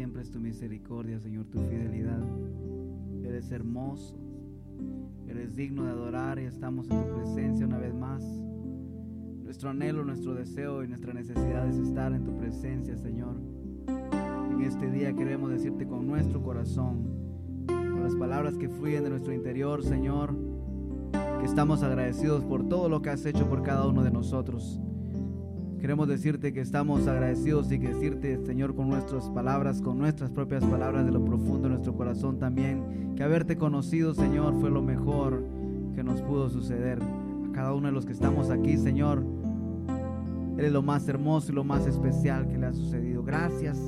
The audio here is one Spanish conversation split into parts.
siempre es tu misericordia, Señor, tu fidelidad. Eres hermoso, eres digno de adorar y estamos en tu presencia una vez más. Nuestro anhelo, nuestro deseo y nuestra necesidad es estar en tu presencia, Señor. En este día queremos decirte con nuestro corazón, con las palabras que fluyen de nuestro interior, Señor, que estamos agradecidos por todo lo que has hecho por cada uno de nosotros. Queremos decirte que estamos agradecidos y que decirte, Señor, con nuestras palabras, con nuestras propias palabras de lo profundo de nuestro corazón también, que haberte conocido, Señor, fue lo mejor que nos pudo suceder. A cada uno de los que estamos aquí, Señor, eres lo más hermoso y lo más especial que le ha sucedido. Gracias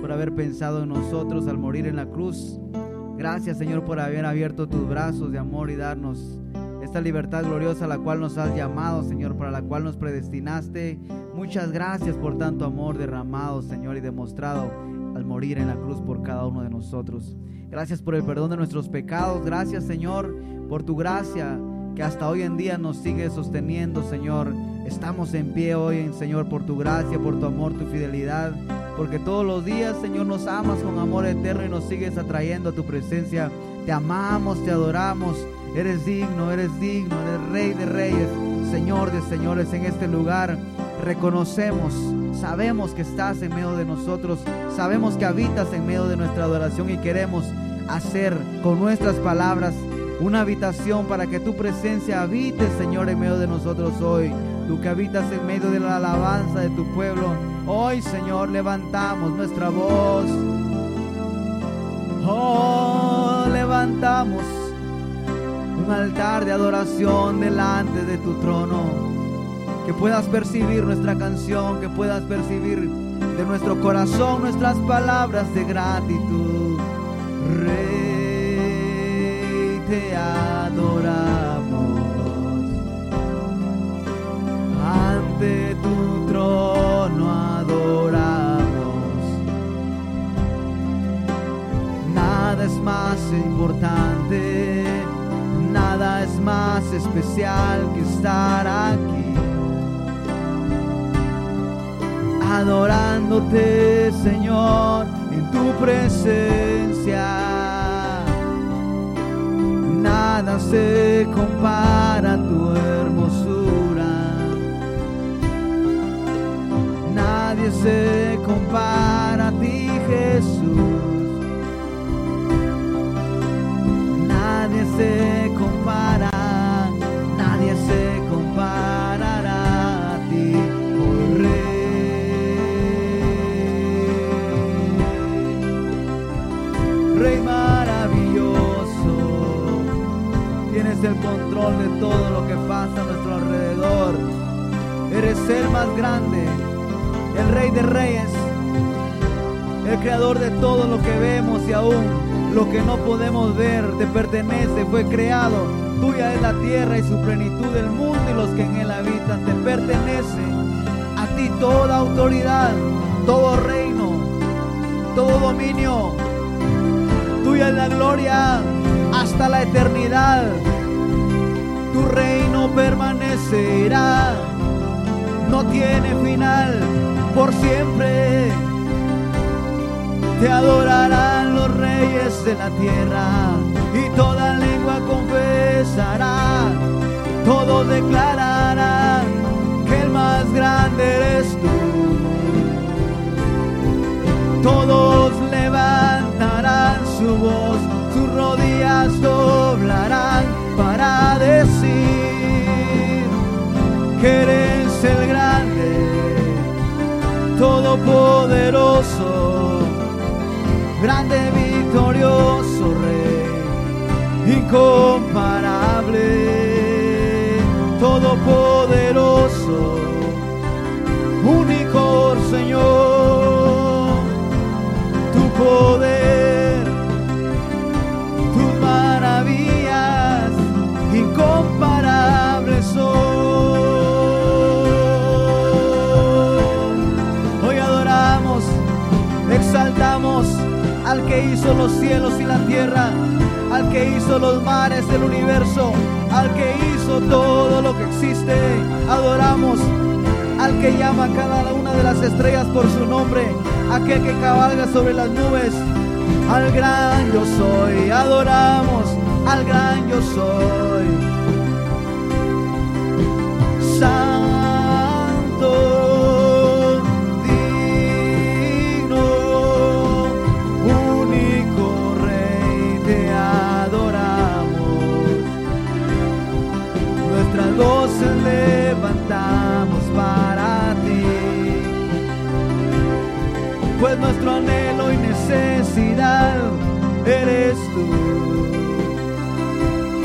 por haber pensado en nosotros al morir en la cruz. Gracias, Señor, por haber abierto tus brazos de amor y darnos esta libertad gloriosa a la cual nos has llamado, Señor, para la cual nos predestinaste. Muchas gracias por tanto amor derramado, Señor, y demostrado al morir en la cruz por cada uno de nosotros. Gracias por el perdón de nuestros pecados. Gracias, Señor, por tu gracia que hasta hoy en día nos sigue sosteniendo, Señor. Estamos en pie hoy, Señor, por tu gracia, por tu amor, tu fidelidad. Porque todos los días, Señor, nos amas con amor eterno y nos sigues atrayendo a tu presencia. Te amamos, te adoramos. Eres digno, eres digno, eres rey de reyes, Señor de señores en este lugar. Reconocemos, sabemos que estás en medio de nosotros, sabemos que habitas en medio de nuestra adoración y queremos hacer con nuestras palabras una habitación para que tu presencia habite, Señor, en medio de nosotros hoy. Tú que habitas en medio de la alabanza de tu pueblo. Hoy, Señor, levantamos nuestra voz. Oh, levantamos altar de adoración delante de tu trono. Que puedas percibir nuestra canción, que puedas percibir de nuestro corazón nuestras palabras de gratitud. Rey, te adoramos. Ante tu trono adoramos. Nada es más importante nada es más especial que estar aquí. Adorándote, Señor, en tu presencia. Nada se compara a tu hermosura. Nadie se compara a ti, Jesús. Nadie se nadie tienes el control de todo lo que pasa a nuestro alrededor. Eres el más grande, el Rey de Reyes, el creador de todo lo que vemos y aún lo que no podemos ver te pertenece, fue creado. Tuya es la tierra y su plenitud, del mundo y los que en él habitan. Te pertenece a ti toda autoridad, todo reino, todo dominio. Tuya es la gloria hasta la eternidad. Tu reino permanecerá, no tiene final, por siempre. Te adorarán los reyes de la tierra y toda lengua confesará, todos declararán que el más grande eres tú. Todos levantarán su voz, sus rodillas doblarán para decir que eres el grande, todopoderoso grande, victorioso Rey, incomparable, todopoderoso, único Señor, los cielos y la tierra, al que hizo los mares del universo, al que hizo todo lo que existe. Adoramos al que llama cada una de las estrellas por su nombre, aquel que cabalga sobre las nubes, al gran yo soy, adoramos al gran yo soy. Nuestro anhelo y necesidad eres tú.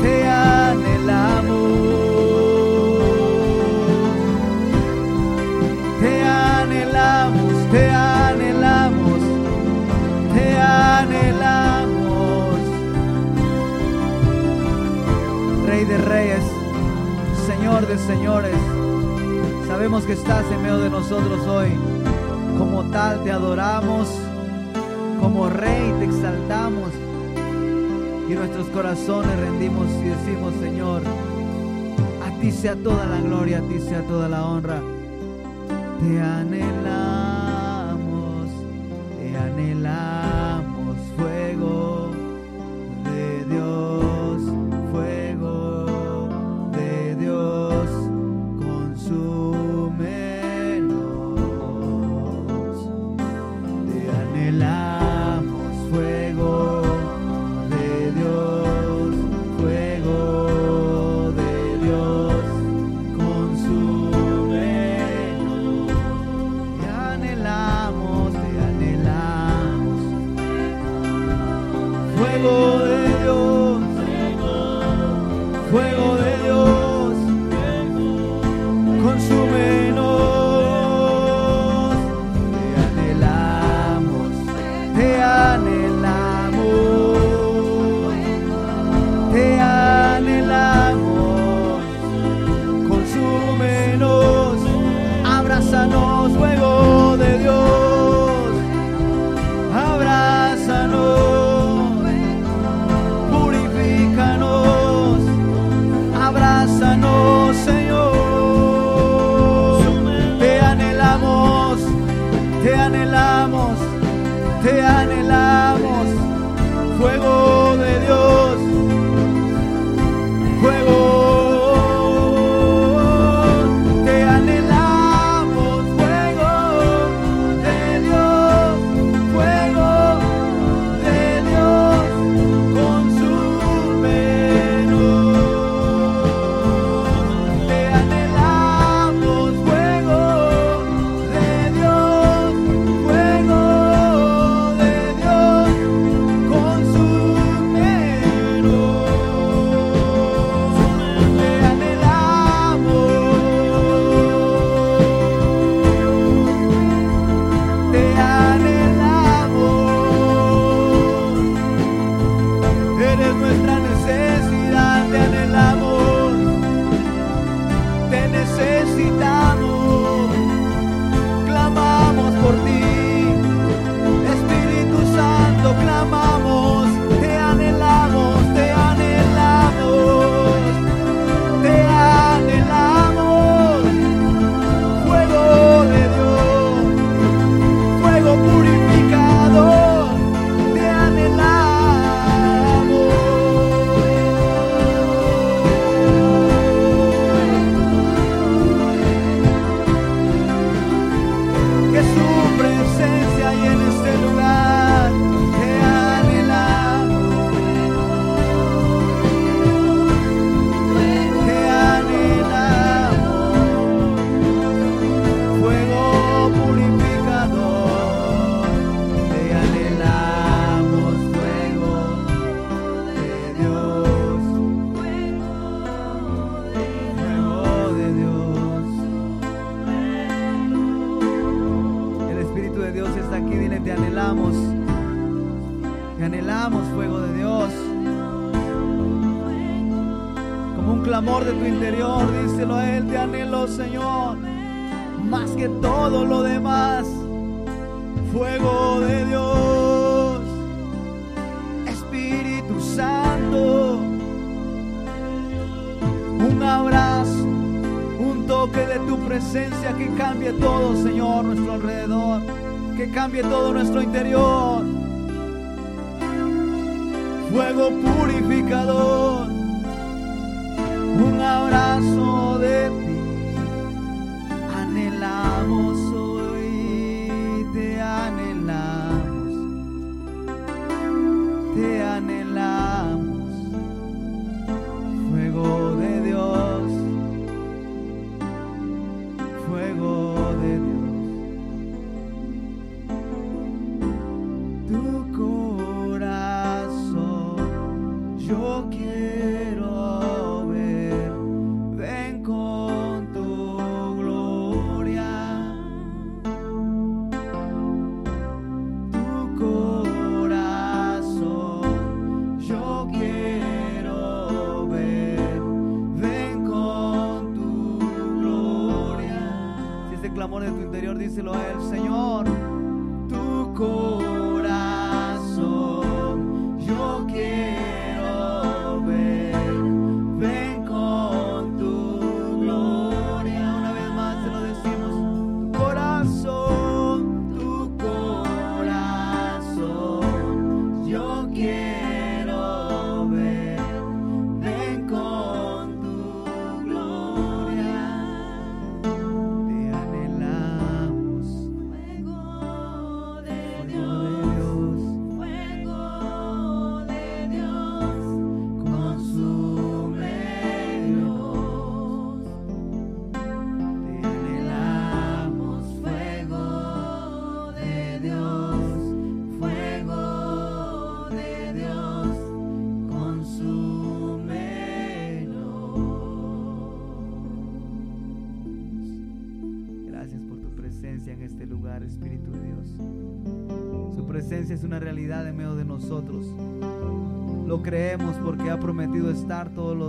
Te anhelamos, te anhelamos, te anhelamos, te anhelamos. Rey de reyes, Señor de señores, sabemos que estás en medio de nosotros hoy. Te adoramos, como Rey te exaltamos. Y nuestros corazones rendimos y decimos, Señor, a ti sea toda la gloria, a ti sea toda la honra. Te anhelamos, te anhelamos,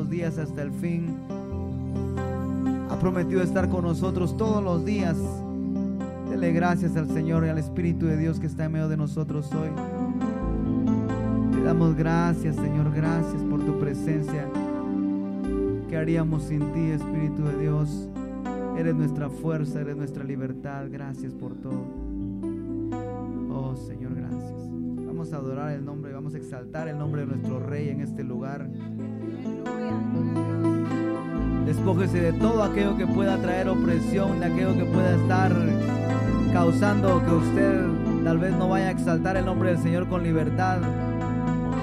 días hasta el fin. Ha prometido estar con nosotros todos los días. Dele gracias al Señor y al Espíritu de Dios que está en medio de nosotros hoy. Te damos gracias, Señor, gracias por tu presencia. ¿Qué haríamos sin ti, Espíritu de Dios? Eres nuestra fuerza, eres nuestra libertad. Gracias por todo. Oh Señor, gracias. Vamos a adorar el nombre, vamos a exaltar el nombre de nuestro Rey en este lugar. Despójese de todo aquello que pueda traer opresión, de aquello que pueda estar causando que usted tal vez no vaya a exaltar el nombre del Señor con libertad.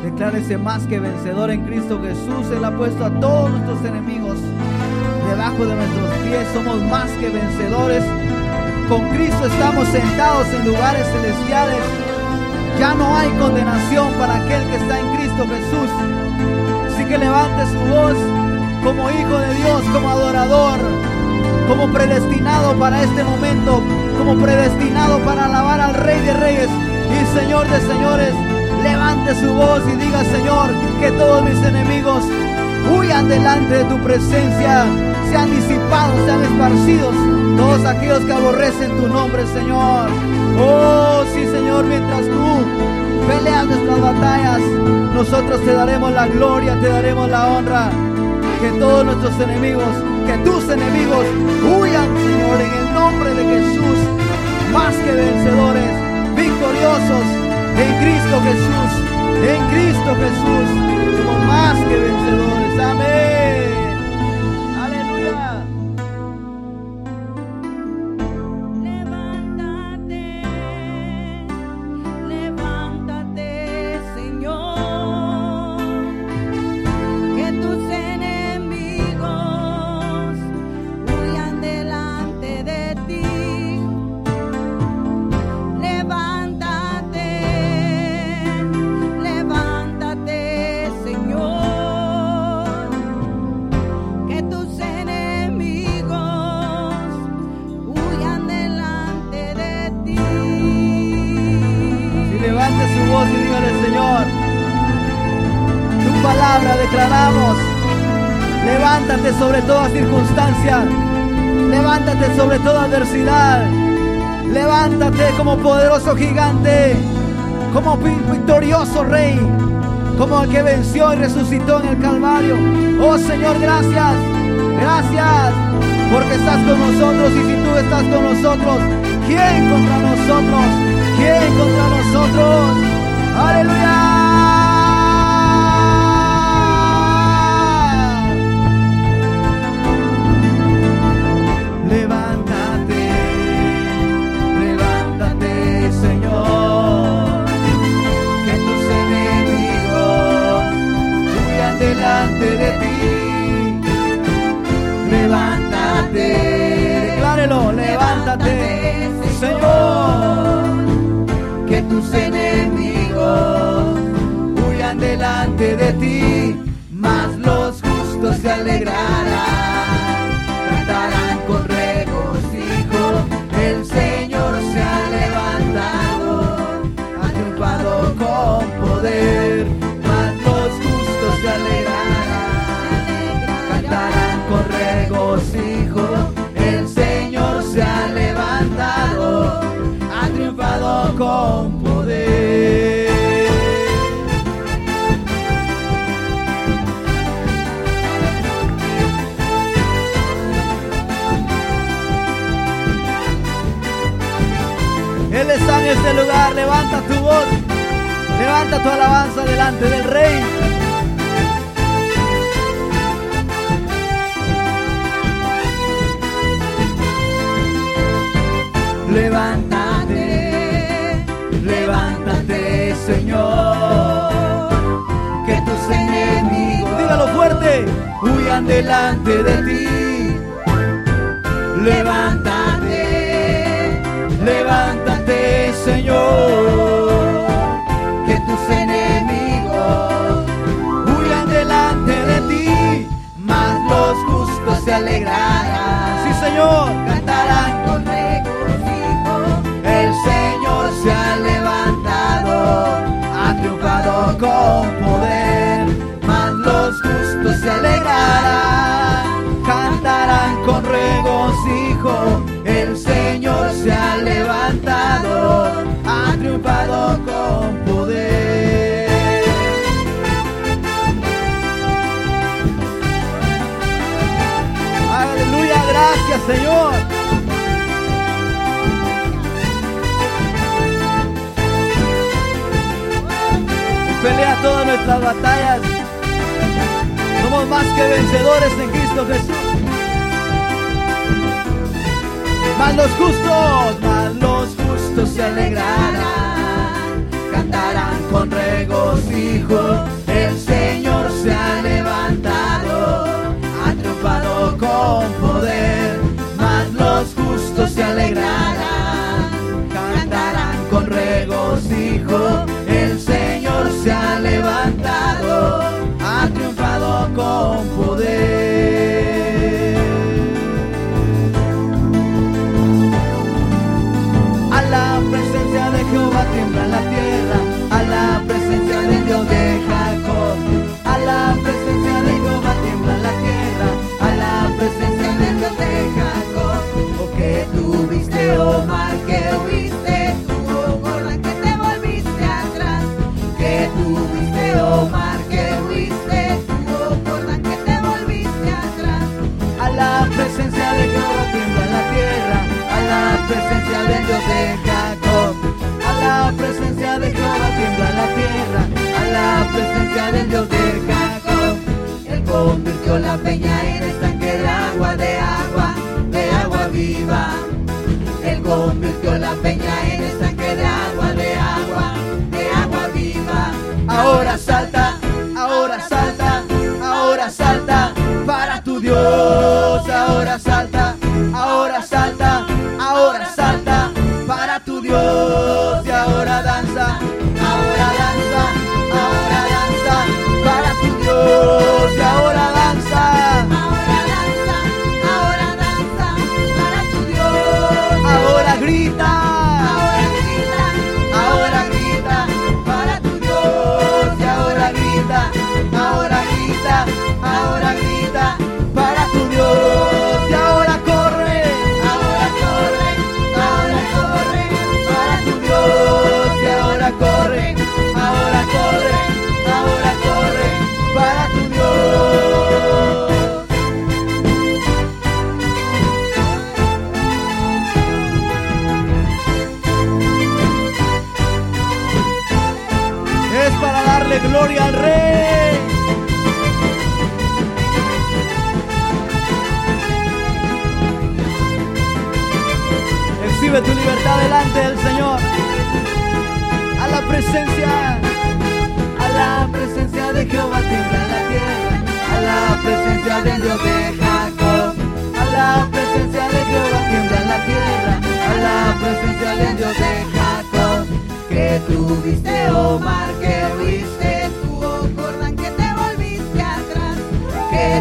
Declárese más que vencedor en Cristo Jesús. Él ha puesto a todos nuestros enemigos debajo de nuestros pies. Somos más que vencedores. Con Cristo estamos sentados en lugares celestiales. Ya no hay condenación para aquel que está en Cristo Jesús. Así que levante su voz como hijo de Dios, como adorador, como predestinado para este momento, como predestinado para alabar al Rey de Reyes y Señor de Señores. Levante su voz y diga, Señor, que todos mis enemigos huyan delante de tu presencia, sean disipados, sean esparcidos, todos aquellos que aborrecen tu nombre, Señor. Oh, sí, Señor, mientras tú peleas nuestras batallas, nosotros te daremos la gloria, te daremos la honra. Que todos nuestros enemigos, que tus enemigos huyan, Señor, en el nombre de Jesús, más que vencedores, victoriosos en Cristo Jesús, en Cristo Jesús, somos más que vencedores. Amén. adversidad. Levántate como poderoso gigante, como victorioso rey, como el que venció y resucitó en el Calvario. Oh Señor, gracias, gracias, porque estás con nosotros y si tú estás con nosotros, ¿quién contra nosotros? ¿Quién contra nosotros? Aleluya. delante de ti. Levántate, declárelo, levántate, levántate Señor, que tus enemigos huyan delante de ti, mas los justos se alegrarán. está en este lugar, levanta tu voz, levanta tu alabanza delante del Rey. Levántate, levántate, Señor, que tus enemigos, dígalo fuerte, huyan delante de ti. Levántate, levántate Señor, que tus enemigos huyan delante de ti, mas los justos se alegrarán. Sí, Señor. Señor. Pelea todas nuestras batallas. Somos más que vencedores en Cristo Jesús. Más los justos, más los justos se alegrarán, cantarán con regocijo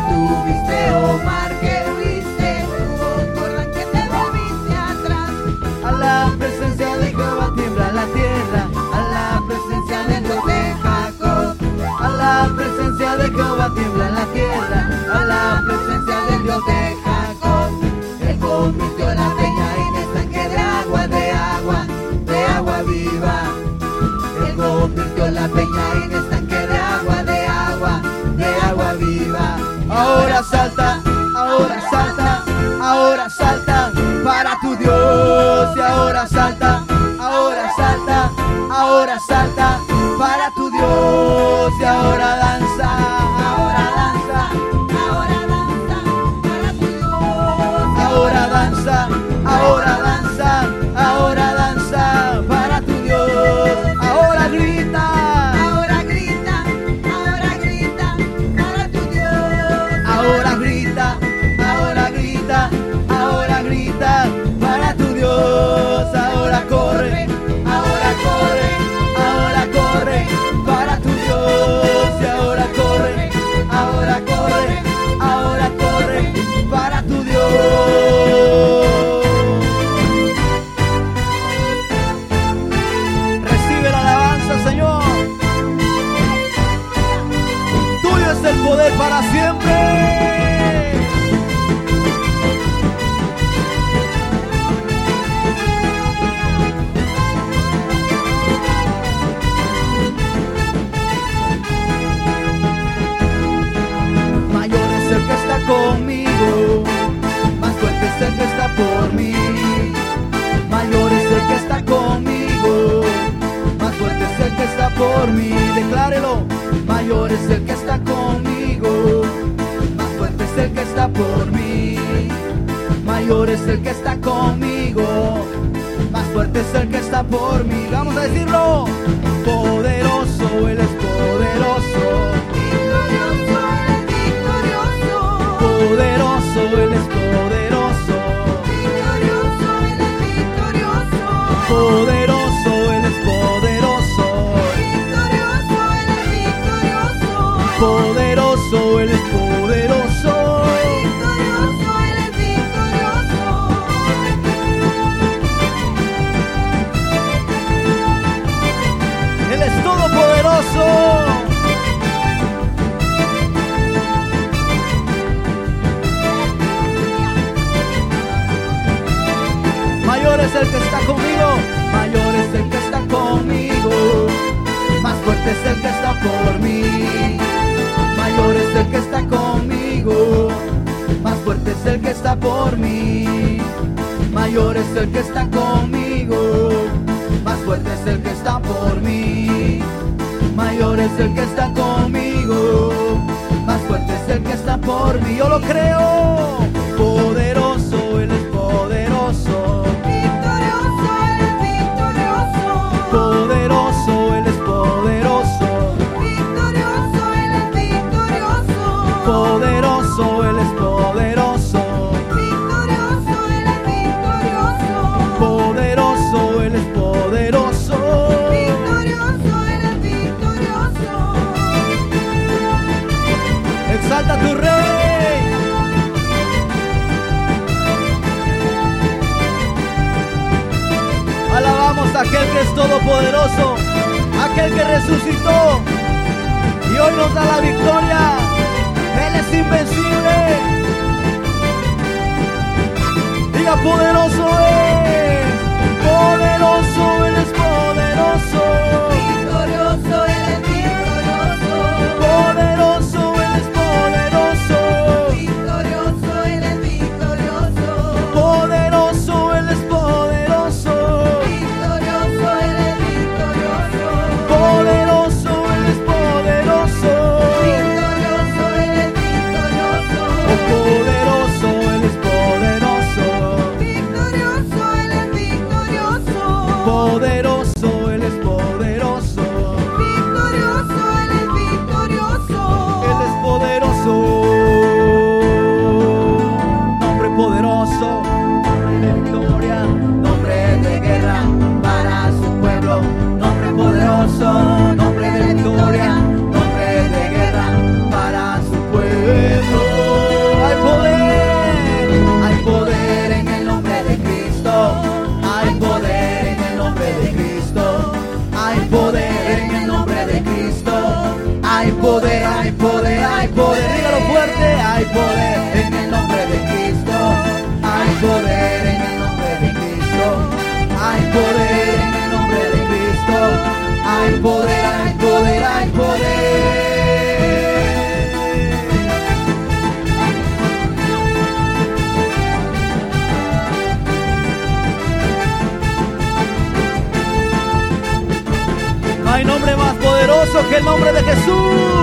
tuviste, Omar, que huiste oh Jordán, que te atrás. A la presencia de Jehová tiembla la tierra. A la presencia del Dios de Jacob. A la presencia de Jehová tiembla la tierra. A la presencia del Dios de Jacob. Por mí. Declárelo, mayor es el que está conmigo, más fuerte es el que está por mí. Mayor es el que está conmigo, más fuerte es el que está por mí. Vamos a decirlo, poderoso, Él es poderoso. Victorioso, eres victorioso. Poderoso, Él es poderoso. Victorioso, eres victorioso. Poderoso, fuerte es el que está por mí. Mayor es el que está conmigo, más fuerte es el que está por mí. Mayor es el que está conmigo, más fuerte es el que está por mí. Yo lo creo, aquel que es todopoderoso, aquel que resucitó y hoy nos da la victoria. Él es invencible. Diga poderoso es, poderoso, Él es poderoso. Victorioso, eres victorioso. Poderoso, El nombre de Jesús.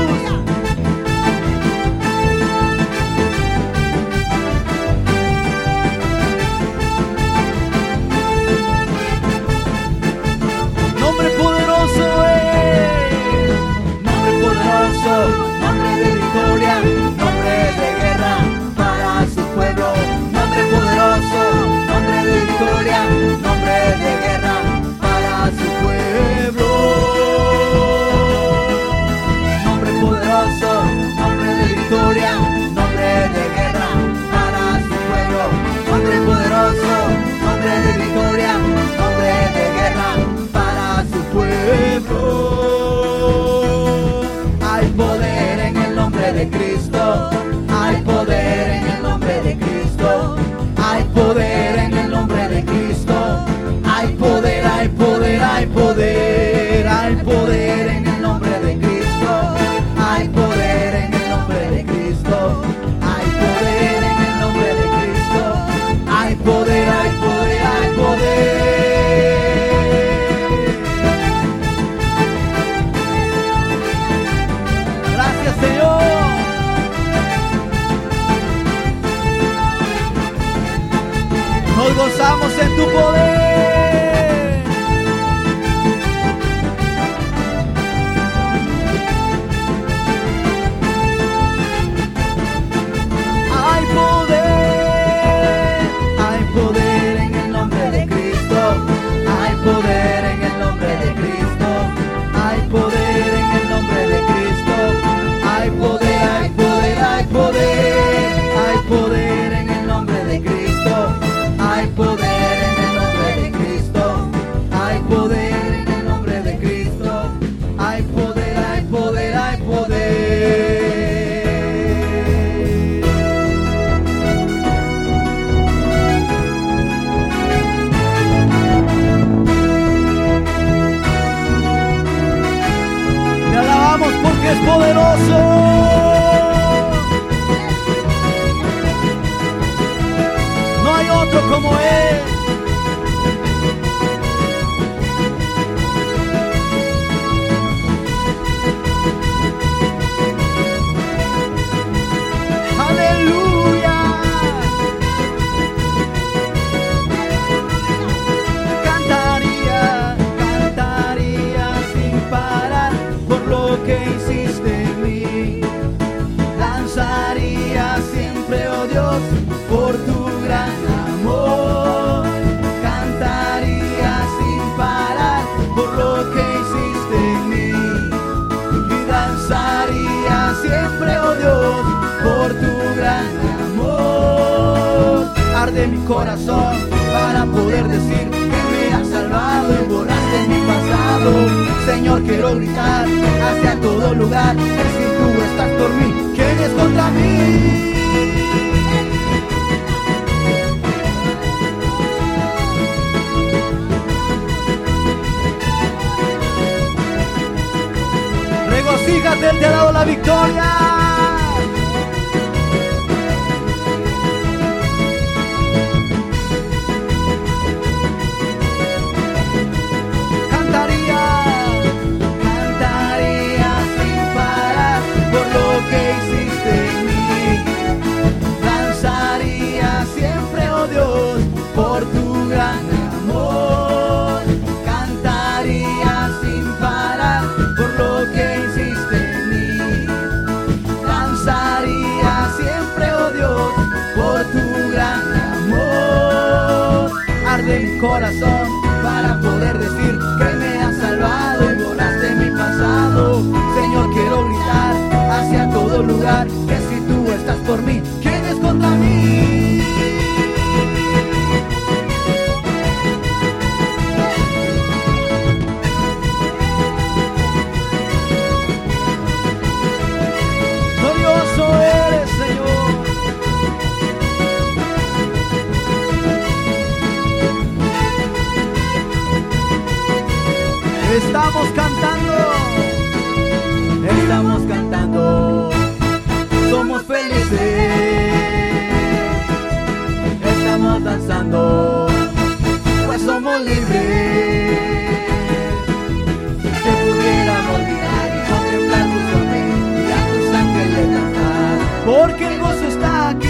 gozamos en tu poder. Hay poder, en el nombre de Cristo, hay poder. hiciste en mí. Danzaría siempre, oh Dios, por tu quiero gritar hacia todo lugar. Si tú estás por mí, ¿quién es contra mí? Regocíjate, te ha dado la victoria. corazón para poder decir que me has salvado y borraste mi pasado. Señor, quiero gritar hacia todo lugar que si tú estás por mí, danzando, pues somos libres. Te pudiéramos olvidar y contemplar tu sonrisa y a tus ángeles cantar, porque el gozo está aquí.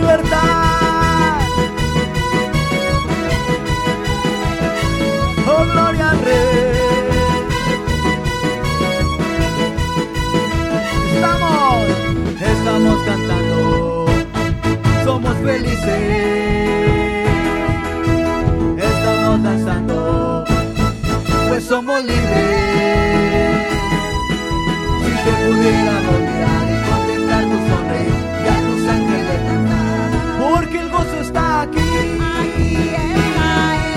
felices. Estamos danzando. Pues somos libres. Si te pudieran olvidar y contemplar tu sonrisa y a tus ángeles cantar. Porque el gozo está aquí. Aquí está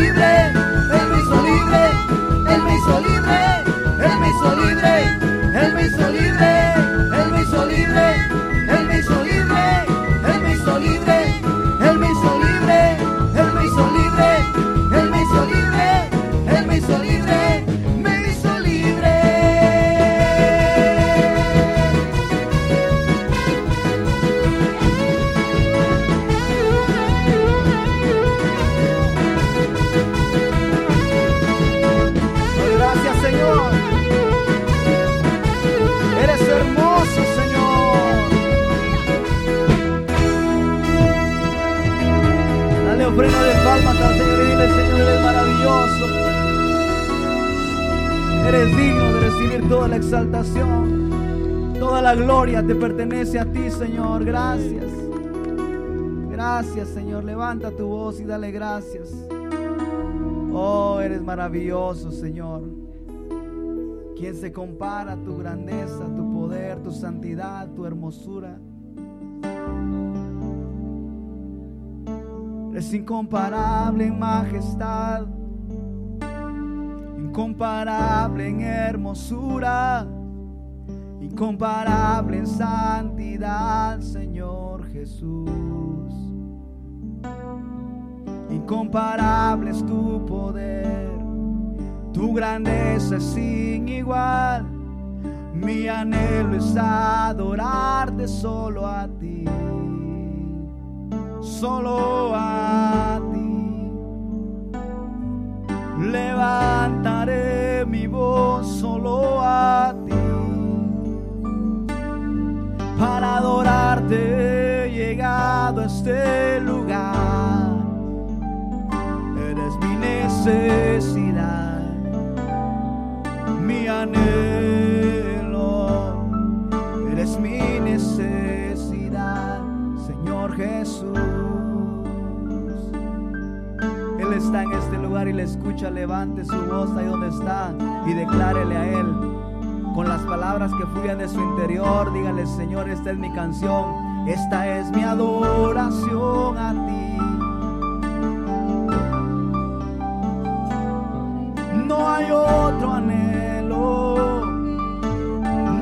libre. Ofrenda de palmas al Señor y dile, Señor, eres maravilloso. Eres digno de recibir toda la exaltación. Toda la gloria te pertenece a ti, Señor. Gracias. Gracias, Señor. Levanta tu voz y dale gracias. Oh, eres maravilloso, Señor. ¿Quién se compara a tu grandeza, tu poder, tu santidad, tu hermosura? Es incomparable en majestad, incomparable en hermosura, incomparable en santidad, Señor Jesús. Incomparable es tu poder, tu grandeza es sin igual. Mi anhelo es adorarte solo a ti, solo a ti. Levantaré mi voz solo a ti para adorarte he llegado a este lugar. Eres mi necesidad, mi anhelo. Jesús. Él está en este lugar y le escucha, levante su voz ahí donde está y declárele a Él con las palabras que fluyan de su interior. Dígale, Señor, esta es mi canción, esta es mi adoración a ti. No hay otro anhelo,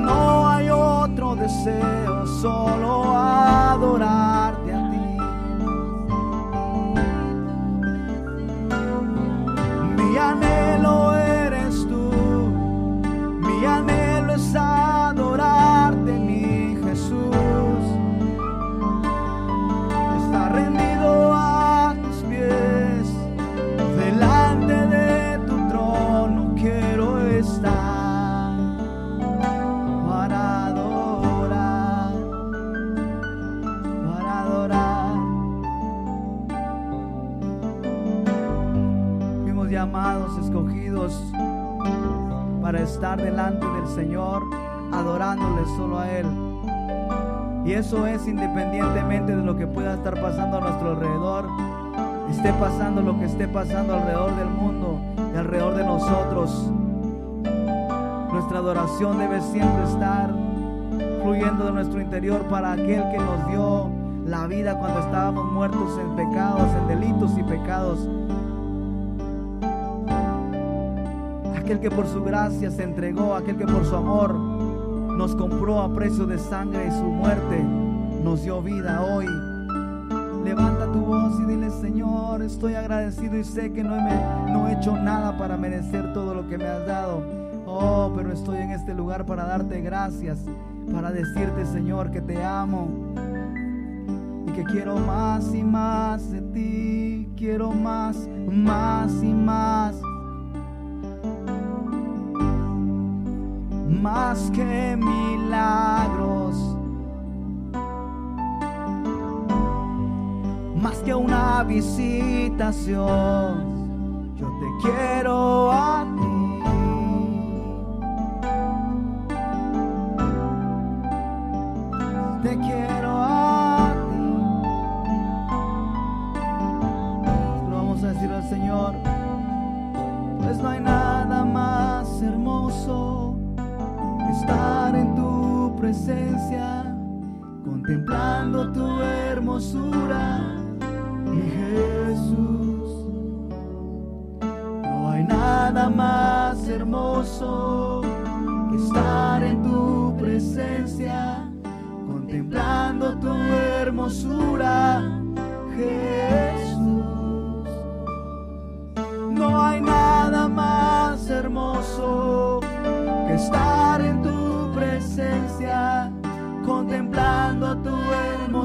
no hay otro deseo, solo adorarte estar delante del Señor, adorándole solo a Él. Y eso es independientemente de lo que pueda estar pasando a nuestro alrededor, esté pasando lo que esté pasando alrededor del mundo y alrededor de nosotros. Nuestra adoración debe siempre estar fluyendo de nuestro interior para aquel que nos dio la vida cuando estábamos muertos en pecados, en delitos y pecados. Aquel que por su gracia se entregó, aquel que por su amor nos compró a precio de sangre y su muerte nos dio vida hoy. Levanta tu voz y dile, Señor, estoy agradecido y sé que no he, no he hecho nada para merecer todo lo que me has dado. Oh, pero estoy en este lugar para darte gracias, para decirte, Señor, que te amo y que quiero más y más de ti. Quiero más, más y más. más que milagros, más que una visitación. Yo te quiero a ti.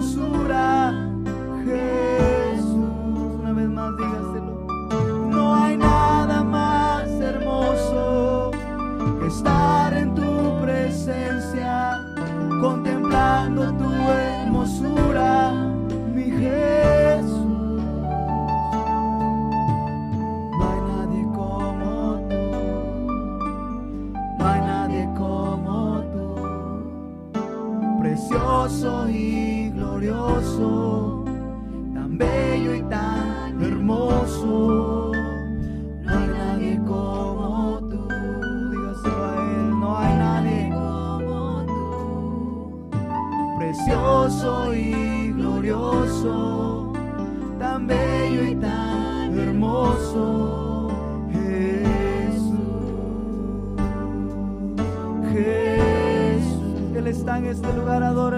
censura. este lugar adora.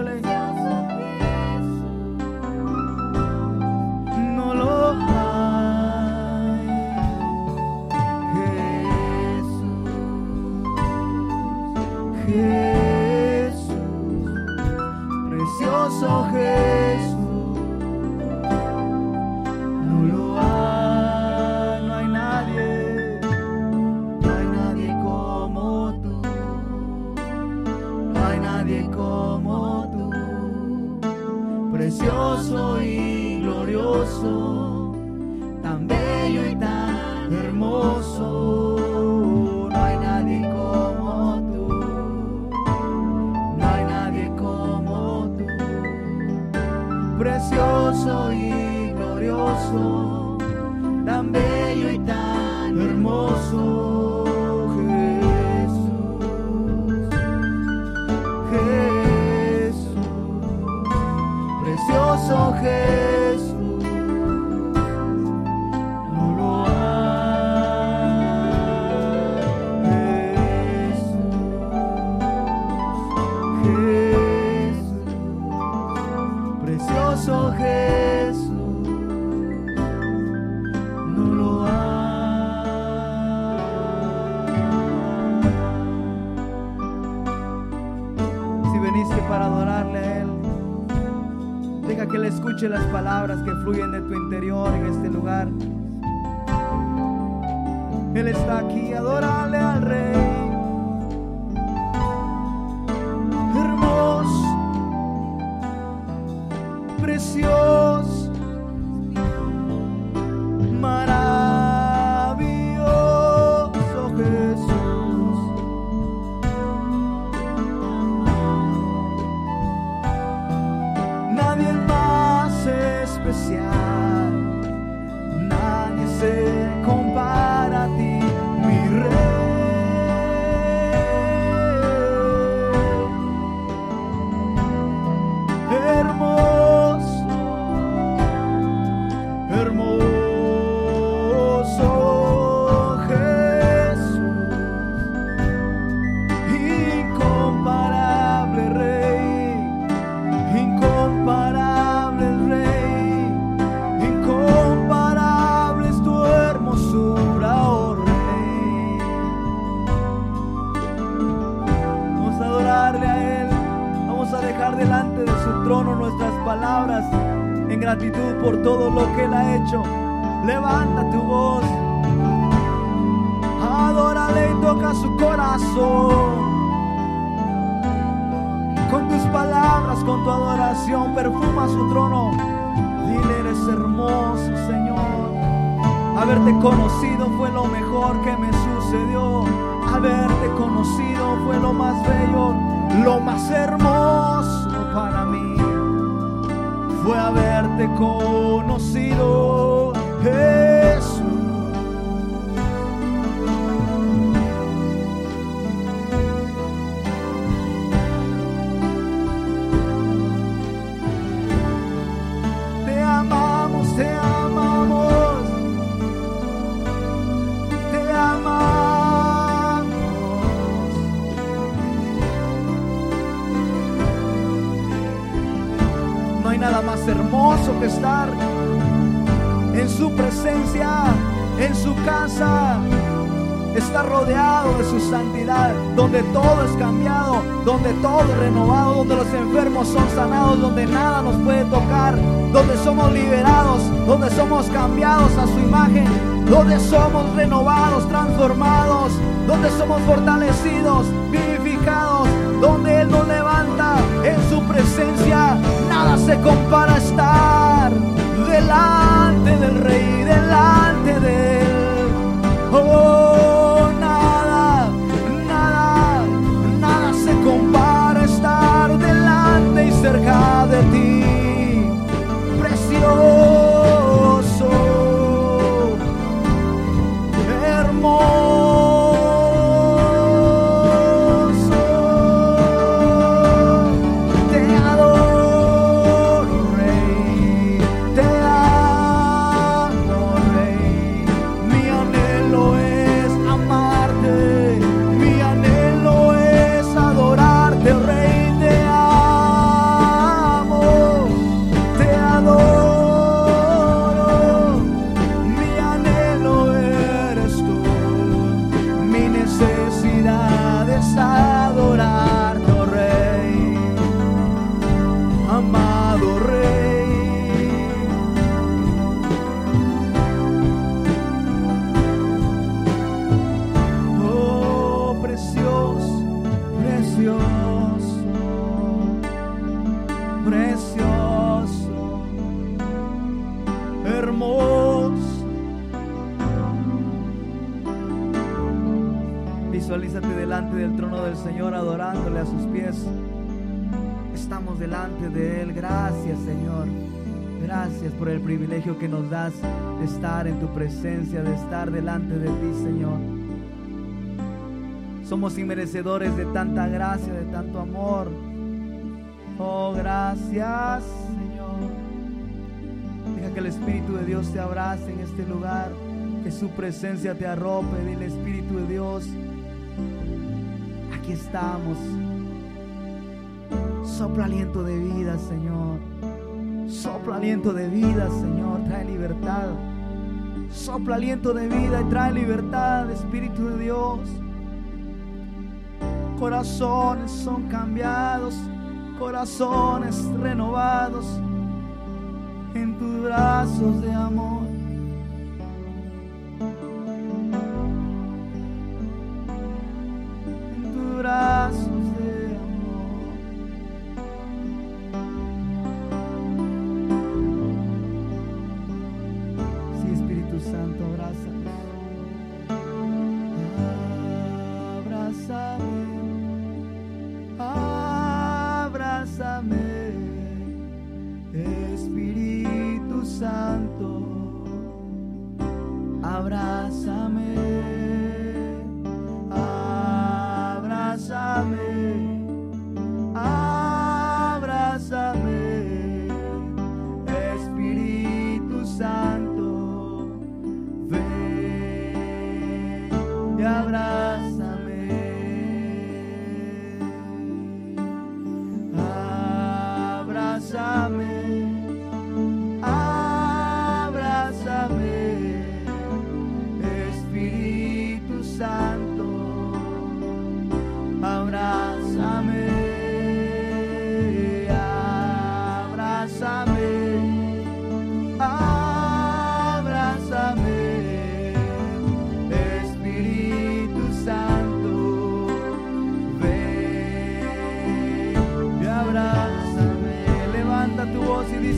soul. Estar en su presencia, en su casa. Estar rodeado de su santidad, donde todo es cambiado, donde todo es renovado, donde los enfermos son sanados, donde nada nos puede tocar, donde somos liberados, donde somos cambiados a su imagen, donde somos renovados, transformados, donde somos fortalecidos, vivificados, donde Él nos levanta en su presencia. Nada se compara a estar delante del Rey, delante de Él. Oh, en tu presencia, de estar delante de ti, Señor. Somos inmerecedores de tanta gracia, de tanto amor. Oh, gracias, Señor. Deja que el Espíritu de Dios te abrace en este lugar, que su presencia te arrope. Dile, Espíritu de Dios, aquí estamos. Sopla aliento de vida, Señor. Sopla aliento de vida, Señor. Trae libertad. Sopla aliento de vida y trae libertad, Espíritu de Dios. Corazones son cambiados, corazones renovados en tus brazos de amor.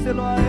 Eloi